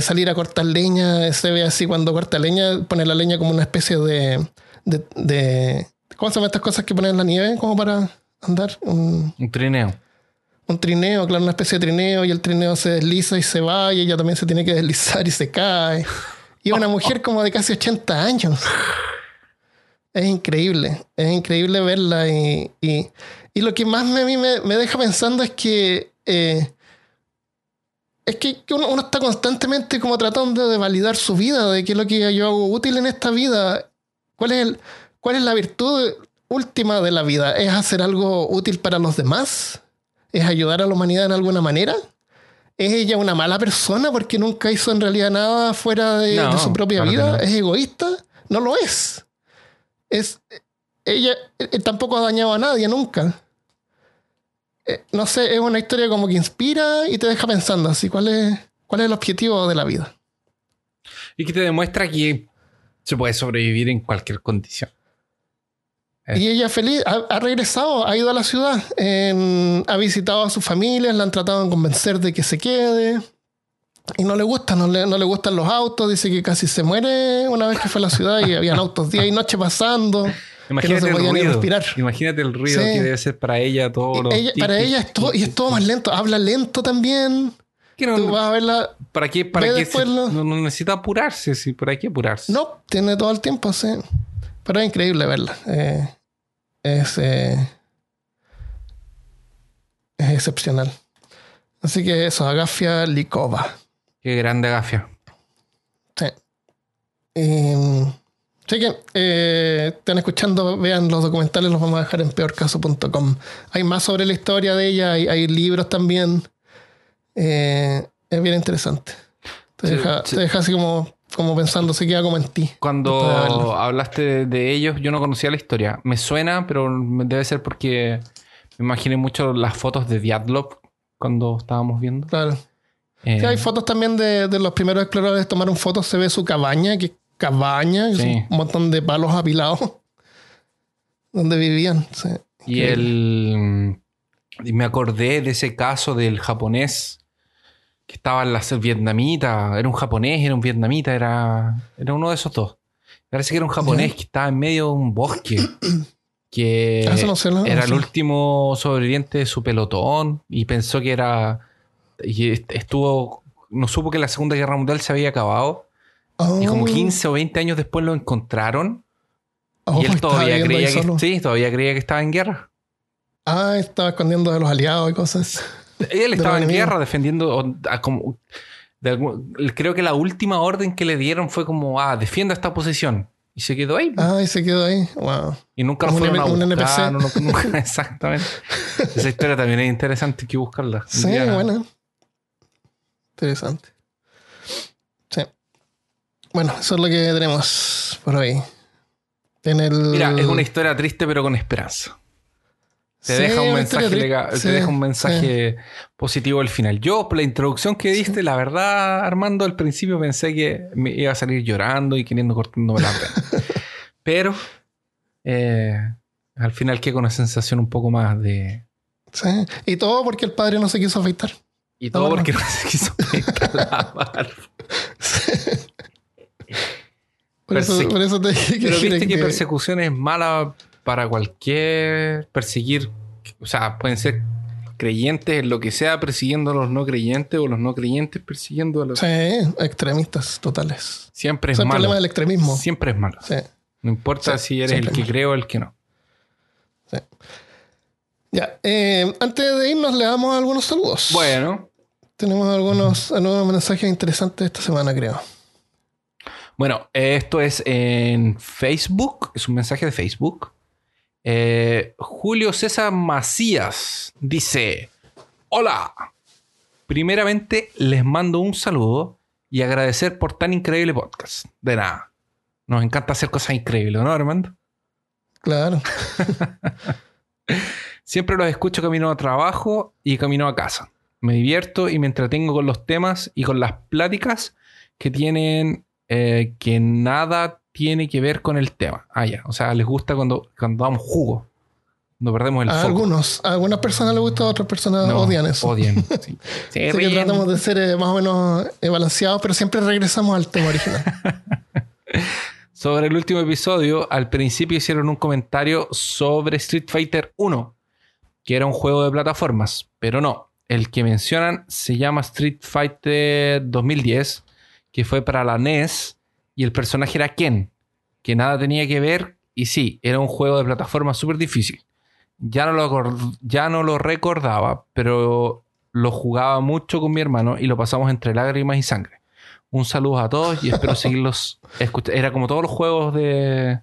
salir a cortar leña. Se ve así cuando corta leña, pone la leña como una especie de. de, de- ¿Cómo se llaman estas cosas que ponen en la nieve? Como para andar. Un, Un trineo. un trineo, claro, una especie de trineo, y el trineo se desliza y se va, y ella también se tiene que deslizar y se cae. Y una mujer como de casi 80 años. Es increíble, es increíble verla. Y, y- y lo que más me, a mí me, me deja pensando es que. eh, es que uno está constantemente como tratando de validar su vida, de qué es lo que yo hago útil en esta vida. ¿Cuál es, el, cuál es la virtud última de la vida? ¿Es hacer algo útil para los demás? ¿Es ayudar a la humanidad en alguna manera? ¿Es ella una mala persona porque nunca hizo en realidad nada fuera de, No, de su propia claro vida? no. ¿Es egoísta? No lo es. Es ella eh, tampoco ha dañado a nadie nunca. Eh, no sé, es una historia como que inspira y te deja pensando así, ¿cuál es, cuál es el objetivo de la vida? Y que te demuestra que se puede sobrevivir en cualquier condición. Eh. Y ella feliz, ha, ha regresado, ha ido a la ciudad, en- ha visitado a sus familias, la han tratado de convencer de que se quede. Y no le gusta, no le, no le gustan los autos, dice que casi se muere una vez que fue a la ciudad y habían autos día y noche pasando. Imagínate se el podía ruido. respirar. Imagínate el ruido Sí. que debe ser para ella todo lo Ella- para ella es todo, y es todo más lento, habla lento también. No- Tú vas a verla, ¿Para qué? ¿Para qué se- lo- no, no necesita apurarse? Sí, ¿Para qué apurarse? no, tiene todo el tiempo, sí. Pero es increíble verla. eh, es, eh, es excepcional. Así que eso, Agafia Likova. Qué grande gafia. Sí. Eh, así que eh, están escuchando, vean los documentales, los vamos a dejar en peorcaso.com. Hay más sobre la historia de ella, hay, hay libros también. Eh, es bien interesante. Te, Sí, deja, sí. te deja así como, como pensando, se queda como en ti. Cuando hablaste de, ellos, yo no conocía la historia. Me suena, pero debe ser porque me imaginé mucho las fotos de Diatlov cuando estábamos viendo. Claro. Eh, Sí, hay fotos también de, de los primeros exploradores. Tomaron fotos, se ve su cabaña, que cabaña, que Sí. un montón de palos apilados donde vivían. sí. y el. Y me acordé de ese caso del japonés que estaba en la vietnamita. Era un japonés, era un vietnamita, era, era uno de esos dos. Parece que era un japonés que estaba en medio de un bosque. Que Ah, eso no sé, no, era no el último sobreviviente de su pelotón y pensó que era. Y est- estuvo. No supo que la Segunda Guerra Mundial se había acabado. Y como Oh, 15 o 20 años después lo encontraron. oh, y él todavía creía que, sí, todavía creía que estaba en guerra. Ah, estaba escondiendo de los aliados y cosas. Él estaba en guerra defendiendo. o- a como- de algún- creo que la última orden que le dieron fue como: ah, defienda esta posición. Y se quedó ahí. Ah, y se quedó ahí. Wow. y nunca lo un fueron a un. NPC. no- no- nunca- exactamente. Esa historia también es interesante, hay que buscarla. Sí, día- bueno. Interesante. Sí. Bueno, eso es lo que tenemos por hoy. En el... Mira, es una historia triste, pero con esperanza. Te Sí, deja un mensaje, te deja un sí, mensaje positivo al final. Yo, por la introducción que diste, la verdad, Armando, al principio pensé que me iba a salir llorando y queriendo cortándome la pena. Pero eh, al final quedé con una sensación un poco más de. Sí. Y todo porque el padre no se quiso afeitar. Y todo porque no se quiso pintar la barba. Por, eso, por eso te dije que... Pero viste que que- persecución es mala para cualquier perseguir. O sea, pueden ser creyentes en lo que sea persiguiendo a los no creyentes o los no creyentes persiguiendo a los. Sí, extremistas totales. Siempre es es el malo. problema del extremismo. Siempre es malo. Sí. No importa Sí, si eres el que malo. cree o el que no. Ya. eh, antes de irnos, le damos algunos saludos. Bueno, Tenemos algunos, algunos mensajes interesantes esta semana, creo. Bueno, esto es en Facebook, es un mensaje de Facebook. Eh, Julio César Macías dice: Hola, primeramente les mando un saludo y agradecer por tan increíble podcast. De nada, nos encanta hacer cosas increíbles, ¿no, Armando? Claro. Siempre los escucho camino a trabajo y camino a casa. Me divierto y me entretengo con los temas y con las pláticas que tienen eh, que nada tiene que ver con el tema. Ah, ya. O sea, les gusta cuando, cuando damos jugo. Cuando perdemos el A foco. algunos, a algunas personas les gusta, a otras personas No, odian eso. Odian. Sí. Así que tratamos de ser eh, más o menos eh, balanceados, pero siempre regresamos al tema original. Sobre el último episodio, al principio hicieron un comentario sobre Street Fighter 1, que era un juego de plataformas, pero no. El que mencionan se llama Street Fighter 2010, que fue para la NES, y el personaje era Ken, que nada tenía que ver, y sí, era un juego de plataformas súper difícil. Ya no, lo, ya no lo recordaba, pero lo jugaba mucho con mi hermano y lo pasamos entre lágrimas y sangre. Un saludo a todos y espero seguirlos escuchando. Era como todos los juegos de...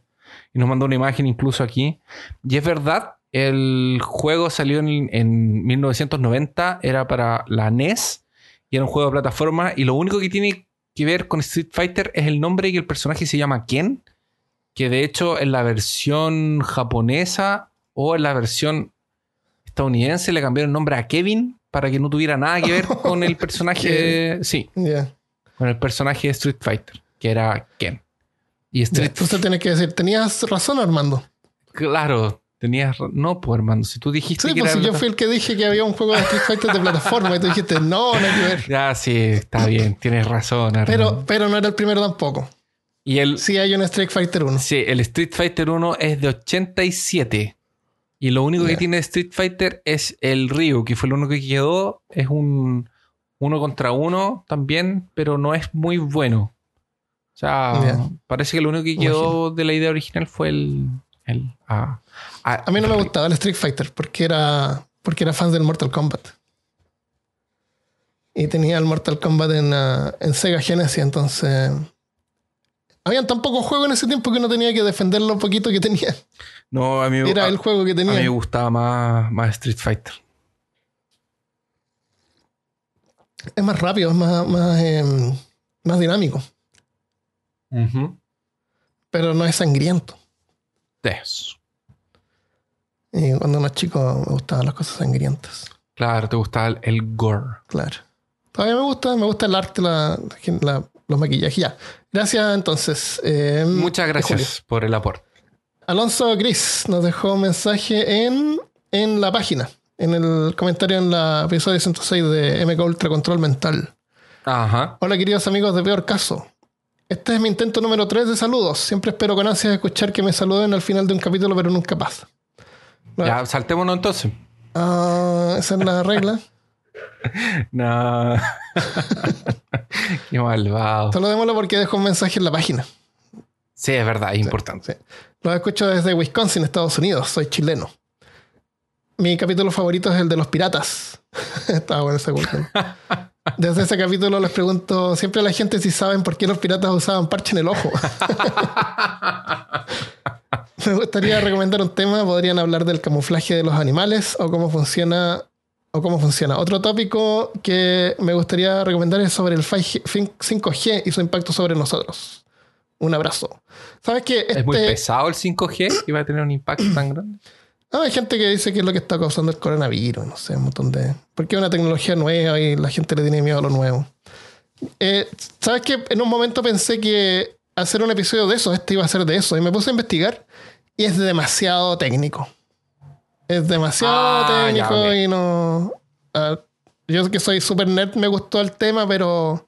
Y nos mandó una imagen incluso aquí. Y es verdad, el juego salió en, en 1990, era para la NES y era un juego de plataforma y lo único que tiene que ver con Street Fighter es el nombre y que el personaje se llama Ken, que de hecho en la versión japonesa o en la versión estadounidense le cambiaron el nombre a Kevin para que no tuviera nada que ver con el personaje, sí, con el personaje de Street Fighter, que era Ken. Y Street Entonces tienes que decir, tenías razón, Armando. Claro, tenías. No, pues hermano, si tú dijiste Sí, que pues era. si yo fui el que dije que había un juego de Street Fighter de plataforma y tú dijiste, no, no hay que ver. Ya, sí, está bien, tienes razón. Pero, pero no era el primero tampoco. Y el. Sí hay un Street Fighter 1. Sí, el Street Fighter 1 es de 87. Y lo único que tiene Street Fighter es el Ryu, que fue lo único que quedó. Es un uno contra uno también, pero no es muy bueno. O sea, parece que lo único que quedó de la idea original fue el. El ah, ah, A mí no me gustaba el Street Fighter porque era, porque era fan del Mortal Kombat. Y tenía el Mortal Kombat en, ah, en Sega Genesis, entonces... Habían tan pocos juegos en ese tiempo que no tenía que defender lo poquito que tenía. No, a mí, Era a- el juego que a mí me tenía. gustaba más, más Street Fighter. Es más rápido, es más, más, em, más dinámico, pero no es sangriento. Eso. Y cuando es chico me gustaban las cosas sangrientas. Claro, te gustaba el, el gore. Claro. Todavía me gusta, me gusta el arte, la, la- los maquillajes. Ya. Gracias entonces. Eh, Muchas gracias por el aporte. Alonso Gris nos dejó un mensaje en, en la página, en el comentario en la episodio 106 de MK Ultra Control Mental. Ajá. Hola queridos amigos de Peor Caso. Este es mi intento número 3 de saludos. Siempre espero con ansias escuchar que me saluden al final de un capítulo, pero nunca pasa. No, Ya, saltémonos entonces. ah, esa es la regla. No. Qué malvado. Saludémoslo porque dejó un mensaje en la página. Sí, es verdad, es importante. Sí. Lo escucho desde Wisconsin, Estados Unidos. Soy chileno. Mi capítulo favorito es el de los piratas. Estaba bueno ese. Desde ese capítulo les pregunto siempre a la gente si saben por qué los piratas usaban parche en el ojo. Me gustaría recomendar un tema. Podrían hablar del camuflaje de los animales o cómo funciona. O cómo funciona. Otro tópico que me gustaría recomendar es sobre el 5G y su impacto sobre nosotros. Un abrazo. ¿Sabes qué? Es muy Este- pesado el 5G y va a tener un impacto tan grande. Ah, hay gente que dice que es lo que está causando el coronavirus, no sé, un montón de... Porque es una tecnología nueva y la gente le tiene miedo a lo nuevo. Eh, ¿Sabes qué? En un momento pensé que hacer un episodio de eso, este iba a ser de eso, y me puse a investigar y es demasiado técnico. Es demasiado Ah, ya, técnico ok. y no... ah, yo que soy super nerd me gustó el tema, pero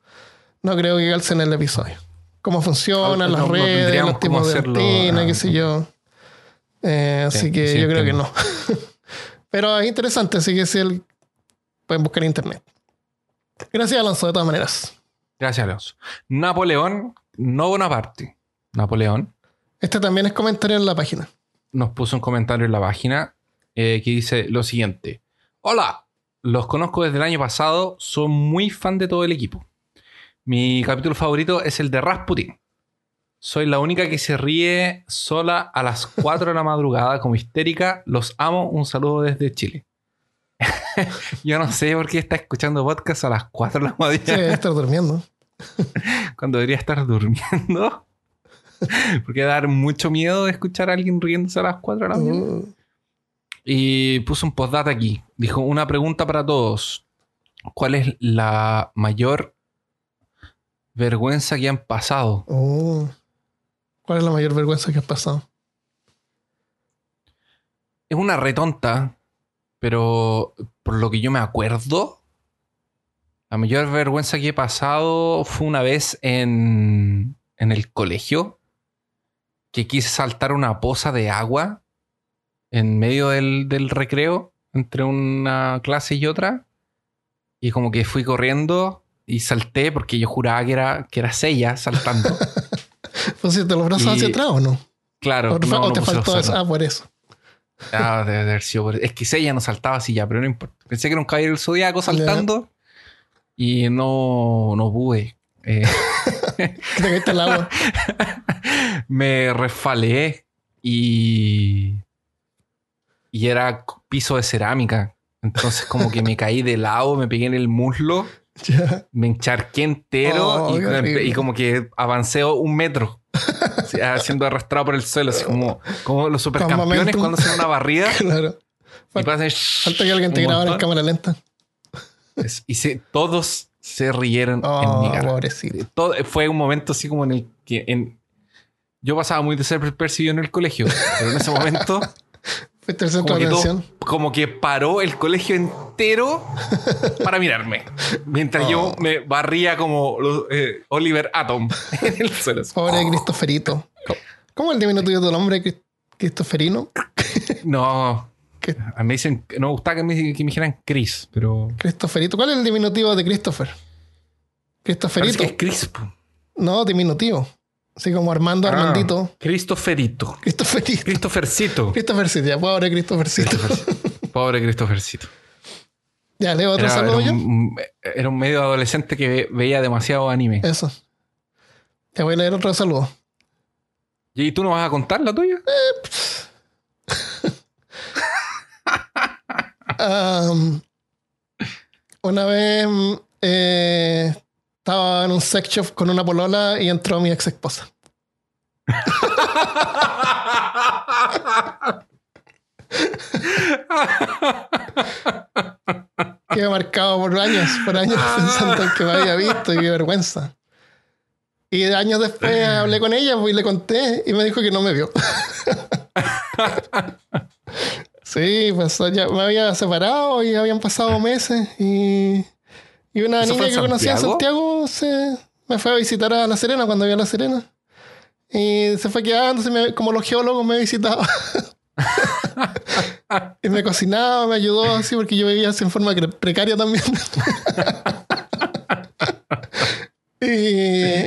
no creo que calce en el episodio. Cómo funcionan No, las no redes, tendríamos los tipos de antena, ah, qué sé yo. Eh, así Sí, que sí, yo creo que no. Pero es interesante, así que si el, pueden buscar en internet. Gracias, Alonso, de todas maneras. Gracias, Alonso. Napoleón, no Bonaparte. Napoleón Este también es comentario en la página. nos puso un comentario en la página eh, que dice lo siguiente. Hola, los conozco desde el año pasado, son muy fan de todo el equipo. Mi capítulo favorito es el de Rasputin. Soy la única que se ríe sola a las 4 de la madrugada como histérica. Los amo. Un saludo desde Chile. Yo no sé por qué está escuchando podcast a las 4 de la Sí, mañana debe estar durmiendo. cuando debería estar durmiendo. Porque da dar mucho miedo escuchar a alguien riéndose a las 4 de la mañana. Uh, Y puso un postdata aquí. Dijo, una pregunta para todos. ¿Cuál es la mayor vergüenza que han pasado? uh. ¿Cuál es la mayor vergüenza que has pasado? Es una retonta, pero por lo que yo me acuerdo, la mayor vergüenza que he pasado fue una vez en, en el colegio, que quise saltar una poza de agua en medio del, del recreo, entre una clase y otra, y como que fui corriendo y salté porque yo juraba que era, que era Sella saltando. ¿Pusiste los brazos Y- hacia atrás o no? Claro, ¿O no, o te faltó eso? Ah, por eso. Ah, debe de haber sido por- Es que Seiya no saltaba así ya, pero no importa. Pensé que era un caballero del zodiaco saltando y no, no pude. Eh, Te al agua. me resfalé y. Y era piso de cerámica. Entonces, como que me caí de lado, me pegué en el muslo, Me encharqué entero Oh, y, como que avancé un metro. así, ah, siendo arrastrado por el suelo, así como, como los supercampeones cuando hacen una barrida. Claro. Pasan, Falta que alguien te grabara en cámara lenta. Es- Y se- todos se rieron en Oh, mi cara. pobrecito. Todo, fue un momento así como en el que en- yo pasaba muy desapercibido en el colegio, pero en ese momento Como que, todo- atención. como que paró el colegio entero para mirarme. Mientras yo Oh. me barría como los, eh, Oliver Atom en el suelo. Pobre Cristoferito. ¿Cómo es el diminutivo de tu nombre, Cris- Cristoferino? No, ¿Qué? a mí me dicen, no me gustaba que me, que me dijeran Chris, pero Cristoferito. ¿Cuál es el diminutivo de Christopher? parece Cristoferito. que es Crisp. No, diminutivo. Así como Armando Armandito. Ah, Cristoferito. Cristoferito. Cristofercito. Christophercito, ya, pobre Christophercito. Christofercito. Pobre Cristofercito. Ya, leo otro Era, saludo era yo. un, era un medio adolescente que ve- veía demasiado anime. Eso. Te voy a leer otro saludo. ¿Y tú no vas a contar la tuya? Am, una vez eh, estaba en un sex shop con una polola y entró mi ex esposa. Quedé marcado por años, por años pensando en que me había visto y qué vergüenza. Y años después hablé con ella pues, y le conté y me dijo que no me vio. sí, pues ya me había separado y habían pasado meses y, y una ¿Eso fue niña que conocí en Santiago? Santiago se, me fue a visitar a La Serena cuando había La Serena. Y se fue quedando, se me- como los geólogos me visitaba. y me cocinaba, me ayudó así porque yo vivía así en forma precaria también. y,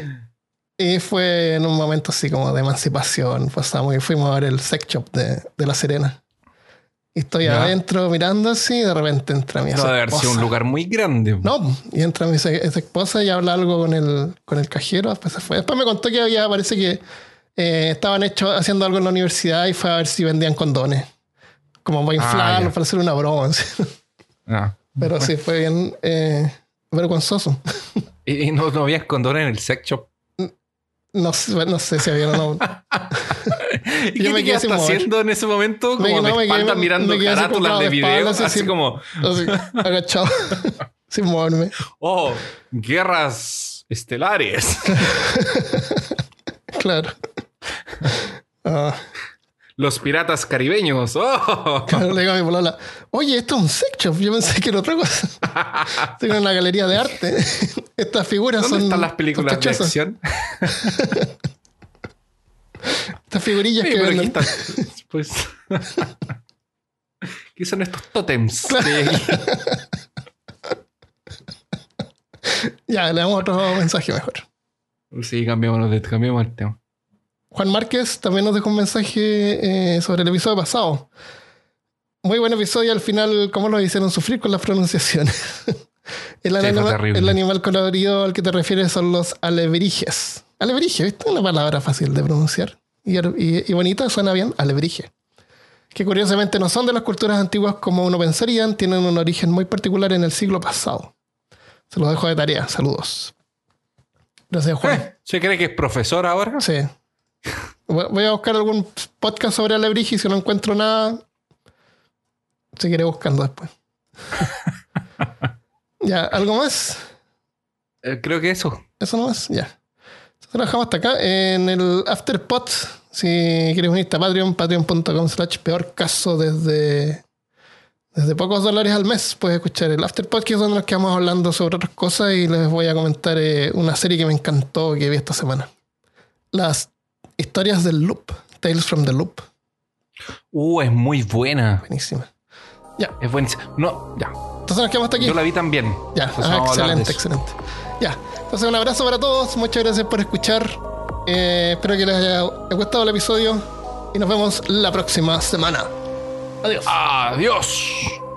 y fue en un momento así como de emancipación. Pasamos y fuimos a ver el sex shop de, de La Serena. Estoy Ya. adentro mirando así y de repente entra mi No debe haber esposa. sido un lugar muy grande. No, y entra mi esposa y habla algo con el, con el cajero. Después se fue. Después me contó que había, parece que eh, estaban hecho, haciendo algo en la universidad y fue a ver si vendían condones. Como para Ah, inflarlos, ya. para hacer una broma. Ah. Pero sí, fue bien eh, vergonzoso. Y, y no, no había condones en el sex shop. No sé, no sé si había o no. ¿Y Yo qué me quedé sin haciendo en ese momento? Como Me- de no, quedé- espalda mirando me carátulas de video. así, como, Así, agachado, sin moverme. oh, guerras estelares. Claro. Ah, Los piratas caribeños. Oh. claro, le digo a mi polola, oye, esto es un sex shop. Yo pensé que era otra cosa. Estoy en una galería de arte. Estas figuras ¿Dónde son están las películas de acción? Estas figurillas Sí, que pero aquí están. Pues. ¿Qué son estos tótems? Claro. Ya, le damos otro mensaje mejor. Sí, cambiamos, de, cambiamos el tema. Juan Márquez también nos dejó un mensaje eh, sobre el episodio pasado. muy buen episodio. Al final, cómo lo hicieron sufrir con las pronunciaciones. el, Sí, animal, terrible. el animal colorido al que te refieres son los alebrijes. Alebrije, ¿viste? Una palabra fácil de pronunciar. Y, y- y bonita, suena bien, alebrije. Que curiosamente no son de las culturas antiguas como uno pensaría, tienen un origen muy particular en el siglo pasado. Se los dejo de tarea. Saludos. Gracias, Juan. Eh, ¿Se cree que es profesor ahora? Sí. Voy a buscar algún podcast sobre alebrije y si no encuentro nada, seguiré buscando después. ya, ¿algo más? Eh, creo que eso. ¿Eso nomás? Ya. Entonces lo dejamos hasta acá. En el Afterpod, si quieres unirte a Patreon, patreon.com slash peor caso desde, desde pocos dólares al mes, puedes escuchar el Afterpod, que es donde nos quedamos hablando sobre otras cosas y les voy a comentar eh, una serie que me encantó que vi esta semana. Las historias del Loop, Tales from the Loop. Uh, es muy buena. Buenísima. Ya, Es buenísima. No, ya. entonces nos quedamos hasta aquí. Yo la vi también. Ya, Entonces ah, excelente, excelente. Ya, entonces un abrazo para todos, muchas gracias por escuchar. Eh, espero que les haya gustado el episodio y nos vemos la próxima semana. Adiós. Adiós.